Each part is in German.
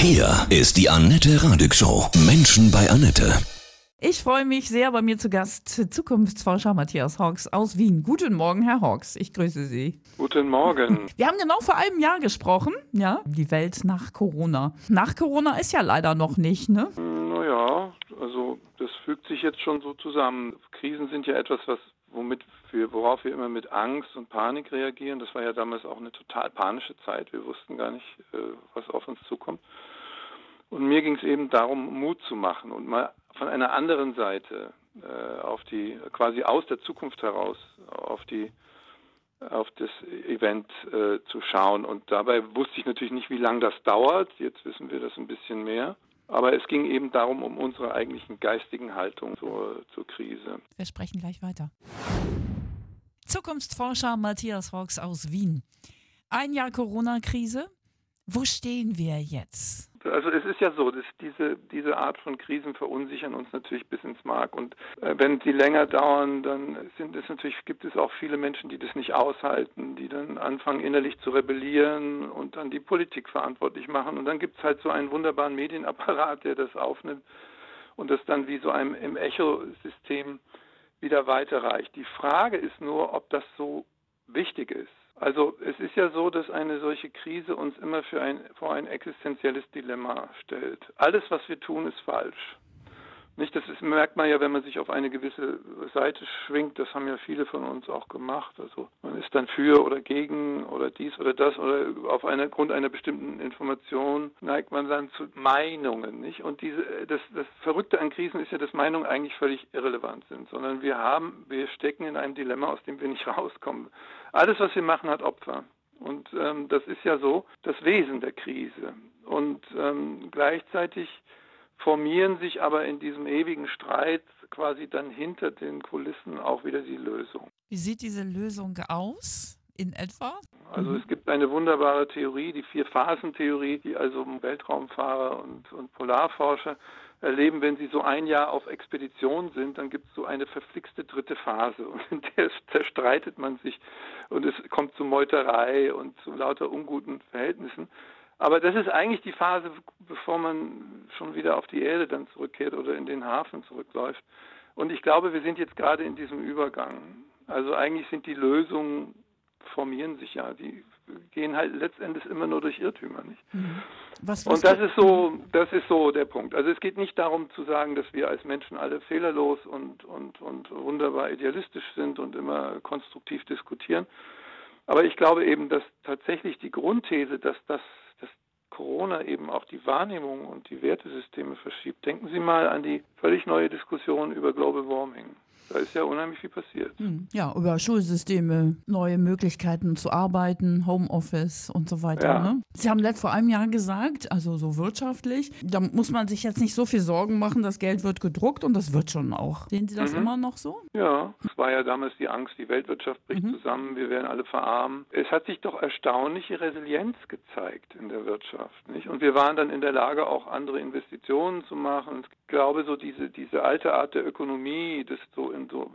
Hier ist die Annette Radig Show. Menschen bei Annette. Ich freue mich sehr, bei mir zu Gast Zukunftsforscher Matthias Hawks aus Wien. Guten Morgen, Herr Hawks. Ich grüße Sie. Guten Morgen. Wir haben genau vor einem Jahr gesprochen, ja, die Welt nach Corona. Nach Corona ist ja leider noch nicht, ne? Naja, also das fügt sich jetzt schon so zusammen. Krisen sind ja etwas, was womit wir, worauf wir immer mit Angst und Panik reagieren. Das war ja damals auch eine total panische Zeit. Wir wussten gar nicht, äh, was auf uns zukommt. Und mir ging es eben darum, Mut zu machen und mal von einer anderen Seite äh, auf die, quasi aus der Zukunft heraus, auf die, auf das Event äh, zu schauen. Und dabei wusste ich natürlich nicht, wie lange das dauert. Jetzt wissen wir das ein bisschen mehr. Aber es ging eben darum, um unsere eigentlichen geistigen Haltung zur, zur Krise. Wir sprechen gleich weiter. Zukunftsforscher Matthias Hawks aus Wien. Ein Jahr Corona-Krise. Wo stehen wir jetzt? Also es ist ja so, dass diese, diese Art von Krisen verunsichern uns natürlich bis ins Mark. Und äh, wenn sie länger dauern, dann sind es natürlich, gibt es auch viele Menschen, die das nicht aushalten, die dann anfangen innerlich zu rebellieren und dann die Politik verantwortlich machen. Und dann gibt es halt so einen wunderbaren Medienapparat, der das aufnimmt und das dann wie so einem im Echosystem wieder weiterreicht. Die Frage ist nur, ob das so wichtig ist. Also es ist ja so, dass eine solche Krise uns immer ein, vor ein existenzielles Dilemma stellt. Alles, was wir tun, ist falsch. Nicht, das ist, merkt man ja, wenn man sich auf eine gewisse Seite schwingt. Das haben ja viele von uns auch gemacht. Also man ist dann für oder gegen oder dies oder das oder auf einer Grund einer bestimmten Information neigt man dann zu Meinungen, nicht? Und diese, das, das Verrückte an Krisen ist ja, dass Meinungen eigentlich völlig irrelevant sind, sondern wir haben, wir stecken in einem Dilemma, aus dem wir nicht rauskommen. Alles, was wir machen, hat Opfer. Und ähm, das ist ja so das Wesen der Krise. Und ähm, gleichzeitig formieren sich aber in diesem ewigen Streit quasi dann hinter den Kulissen auch wieder die Lösung. Wie sieht diese Lösung aus? In etwa? Also es gibt eine wunderbare Theorie, die Vier-Phasen-Theorie, die also Weltraumfahrer und, und Polarforscher erleben, wenn sie so ein Jahr auf Expedition sind, dann gibt es so eine verflixte dritte Phase und in der zerstreitet man sich und es kommt zu Meuterei und zu lauter unguten Verhältnissen. Aber das ist eigentlich die Phase, bevor man schon wieder auf die Erde dann zurückkehrt oder in den Hafen zurückläuft. Und ich glaube, wir sind jetzt gerade in diesem Übergang. Also eigentlich sind die Lösungen, formieren sich ja, die gehen halt letztendlich immer nur durch Irrtümer, nicht? Mhm. Was, was und das ist so, das ist so der Punkt. Also es geht nicht darum zu sagen, dass wir als Menschen alle fehlerlos und, und, und wunderbar idealistisch sind und immer konstruktiv diskutieren. Aber ich glaube eben, dass tatsächlich die Grundthese, dass das Corona eben auch die Wahrnehmung und die Wertesysteme verschiebt. Denken Sie mal an die völlig neue Diskussion über Global Warming. Da ist ja unheimlich viel passiert. Hm, ja, über Schulsysteme, neue Möglichkeiten zu arbeiten, Homeoffice und so weiter. Ja. Ne? Sie haben letzt vor einem Jahr gesagt, also so wirtschaftlich, da muss man sich jetzt nicht so viel Sorgen machen, das Geld wird gedruckt und das wird schon auch. Sehen Sie das mhm. immer noch so? Ja, es war ja damals die Angst, die Weltwirtschaft bricht mhm. zusammen, wir werden alle verarmen. Es hat sich doch erstaunliche Resilienz gezeigt in der Wirtschaft. Nicht? Und wir waren dann in der Lage, auch andere Investitionen zu machen. Ich glaube, so diese, diese alte Art der Ökonomie, das so in so,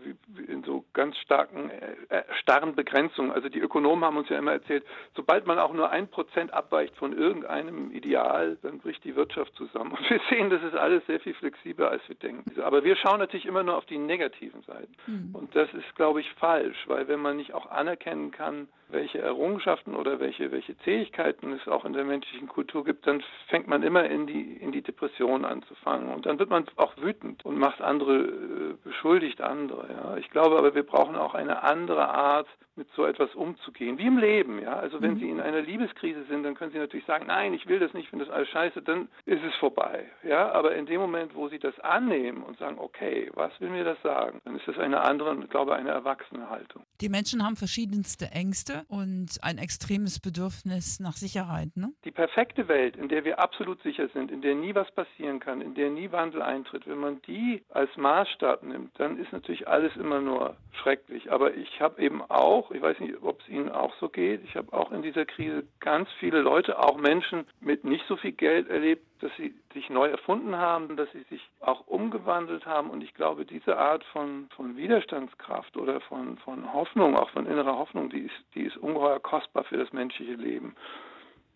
in so ganz starken, äh, äh, starren Begrenzungen. Also die Ökonomen haben uns ja immer erzählt, sobald man auch nur ein Prozent abweicht von irgendeinem Ideal, dann bricht die Wirtschaft zusammen. Und wir sehen, das ist alles sehr viel flexibler, als wir denken. Aber wir schauen natürlich immer nur auf die negativen Seiten. Mhm. Und das ist, glaube ich, falsch, weil wenn man nicht auch anerkennen kann, welche Errungenschaften oder welche, welche Zähigkeiten es auch in der menschlichen Kultur gibt, dann fängt man immer in die, in die Depression anzufangen. Und dann wird man auch wütend und macht andere, äh, beschuldigt andere. Ja. Ich glaube aber, wir brauchen auch eine andere Art, mit so etwas umzugehen, wie im Leben. Ja. Also wenn mhm. Sie in einer Liebeskrise sind, dann können Sie natürlich sagen, nein, ich will das nicht, ich finde das alles scheiße, dann ist es vorbei. Ja. Aber in dem Moment, wo Sie das annehmen und sagen, okay, was will mir das sagen, dann ist das eine andere, ich glaube, eine erwachsene Haltung. Die Menschen haben verschiedenste Ängste und ein extremes Bedürfnis nach Sicherheit. Ne? Die perfekte Welt, in der wir absolut sicher sind, in der nie was passieren kann, in der nie Wandel eintritt, wenn man die als Maßstab nimmt, dann ist natürlich alles immer nur schrecklich. Aber ich habe eben auch, ich weiß nicht, ob es Ihnen auch so geht, ich habe auch in dieser Krise ganz viele Leute, auch Menschen mit nicht so viel Geld erlebt, dass sie sich neu erfunden haben, dass sie sich auch umgewandelt haben. Und ich glaube, diese Art von, von Widerstandskraft oder von, von Hoffnung, auch von innerer Hoffnung, die ist, die ist ungeheuer kostbar für das menschliche Leben.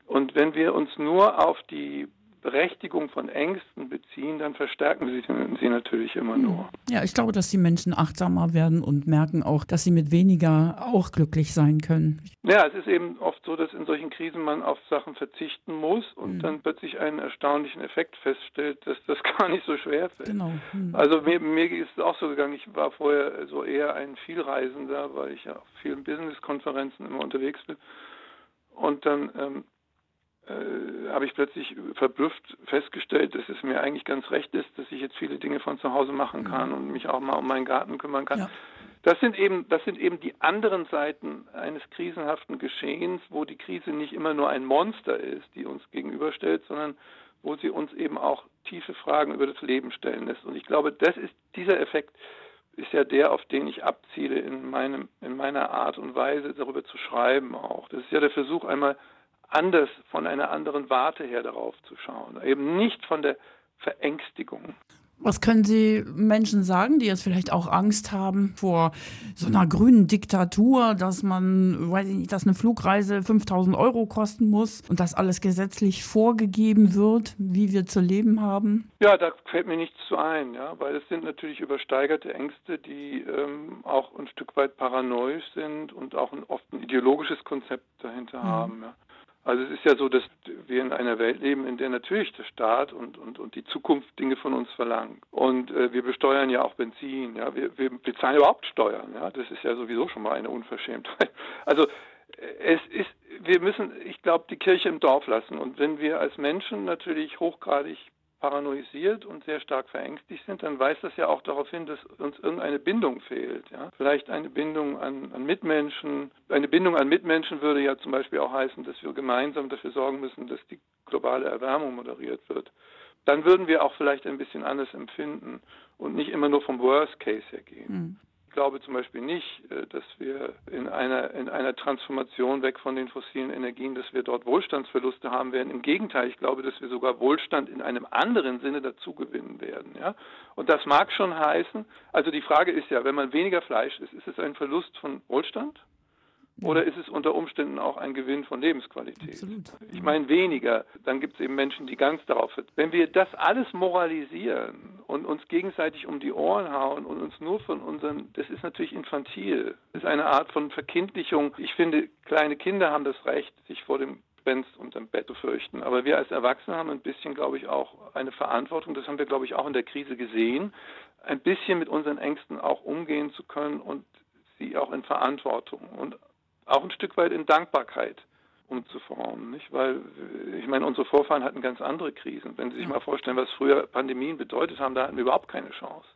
Und wenn wir uns nur auf die Berechtigung von Ängsten beziehen, dann verstärken sie sie natürlich immer hm. nur. Ja, ich glaube, dass die Menschen achtsamer werden und merken auch, dass sie mit weniger auch glücklich sein können. Ja, es ist eben oft so, dass in solchen Krisen man auf Sachen verzichten muss und mhm. dann plötzlich einen erstaunlichen Effekt feststellt, dass das gar nicht so schwer fällt. Genau. Mhm. Also mir, mir ist es auch so gegangen, ich war vorher so eher ein Vielreisender, weil ich ja auf vielen Business-Konferenzen immer unterwegs bin. Und dann ähm, äh, habe ich plötzlich verblüfft festgestellt, dass es mir eigentlich ganz recht ist, dass ich jetzt viele Dinge von zu Hause machen mhm. kann und mich auch mal um meinen Garten kümmern kann. Ja. Das sind eben, das sind eben die anderen Seiten eines krisenhaften Geschehens, wo die Krise nicht immer nur ein Monster ist, die uns gegenüberstellt, sondern wo sie uns eben auch tiefe Fragen über das Leben stellen lässt. Und ich glaube, das ist dieser Effekt ist ja der, auf den ich abziele in meinem, in meiner Art und Weise darüber zu schreiben auch. Das ist ja der Versuch einmal anders, von einer anderen Warte her darauf zu schauen. Eben nicht von der Verängstigung. Was können Sie Menschen sagen, die jetzt vielleicht auch Angst haben vor so einer grünen Diktatur, dass man, weiß ich nicht, dass eine Flugreise 5000 Euro kosten muss und dass alles gesetzlich vorgegeben wird, wie wir zu leben haben? Ja, da fällt mir nichts zu ein, ja, weil es sind natürlich übersteigerte Ängste, die ähm, auch ein Stück weit paranoisch sind und auch ein, oft ein ideologisches Konzept dahinter mhm. haben. Ja. Also es ist ja so, dass wir in einer Welt leben, in der natürlich der Staat und, und, und die Zukunft Dinge von uns verlangt. Und äh, wir besteuern ja auch Benzin, ja, wir, wir bezahlen überhaupt Steuern, ja, das ist ja sowieso schon mal eine Unverschämtheit. Also äh, es ist, wir müssen, ich glaube, die Kirche im Dorf lassen. Und wenn wir als Menschen natürlich hochgradig paranoisiert und sehr stark verängstigt sind, dann weist das ja auch darauf hin, dass uns irgendeine Bindung fehlt. Ja? Vielleicht eine Bindung an, an, Mitmenschen. Eine Bindung an Mitmenschen würde ja zum Beispiel auch heißen, dass wir gemeinsam dafür sorgen müssen, dass die globale Erwärmung moderiert wird. Dann würden wir auch vielleicht ein bisschen anders empfinden und nicht immer nur vom Worst Case her gehen. Mhm glaube zum Beispiel nicht, äh, dass wir in einer, in einer Transformation weg von den fossilen Energien, dass wir dort Wohlstandsverluste haben werden. Im Gegenteil, ich glaube, dass wir sogar Wohlstand in einem anderen Sinne dazu gewinnen werden. Ja? Und das mag schon heißen, also die Frage ist ja, wenn man weniger Fleisch isst, ist es ein Verlust von Wohlstand? Oder ist es unter Umständen auch ein Gewinn von Lebensqualität? Absolut. Ich meine weniger. Dann gibt es eben Menschen, die ganz darauf sind. Wenn wir das alles moralisieren und uns gegenseitig um die Ohren hauen und uns nur von unseren, das ist natürlich infantil. Das ist eine Art von Verkindlichung. Ich finde, kleine Kinder haben das Recht, sich vor dem Gespenst unterm Bett zu fürchten. Aber wir als Erwachsene haben ein bisschen, glaube ich, auch eine Verantwortung. Das haben wir, glaube ich, auch in der Krise gesehen, ein bisschen mit unseren Ängsten auch umgehen zu können und sie auch in Verantwortung und auch ein Stück weit in Dankbarkeit umzuformen, nicht? Weil ich meine, unsere Vorfahren hatten ganz andere Krisen. Wenn Sie sich mal vorstellen, was früher Pandemien bedeutet haben, da hatten wir überhaupt keine Chance.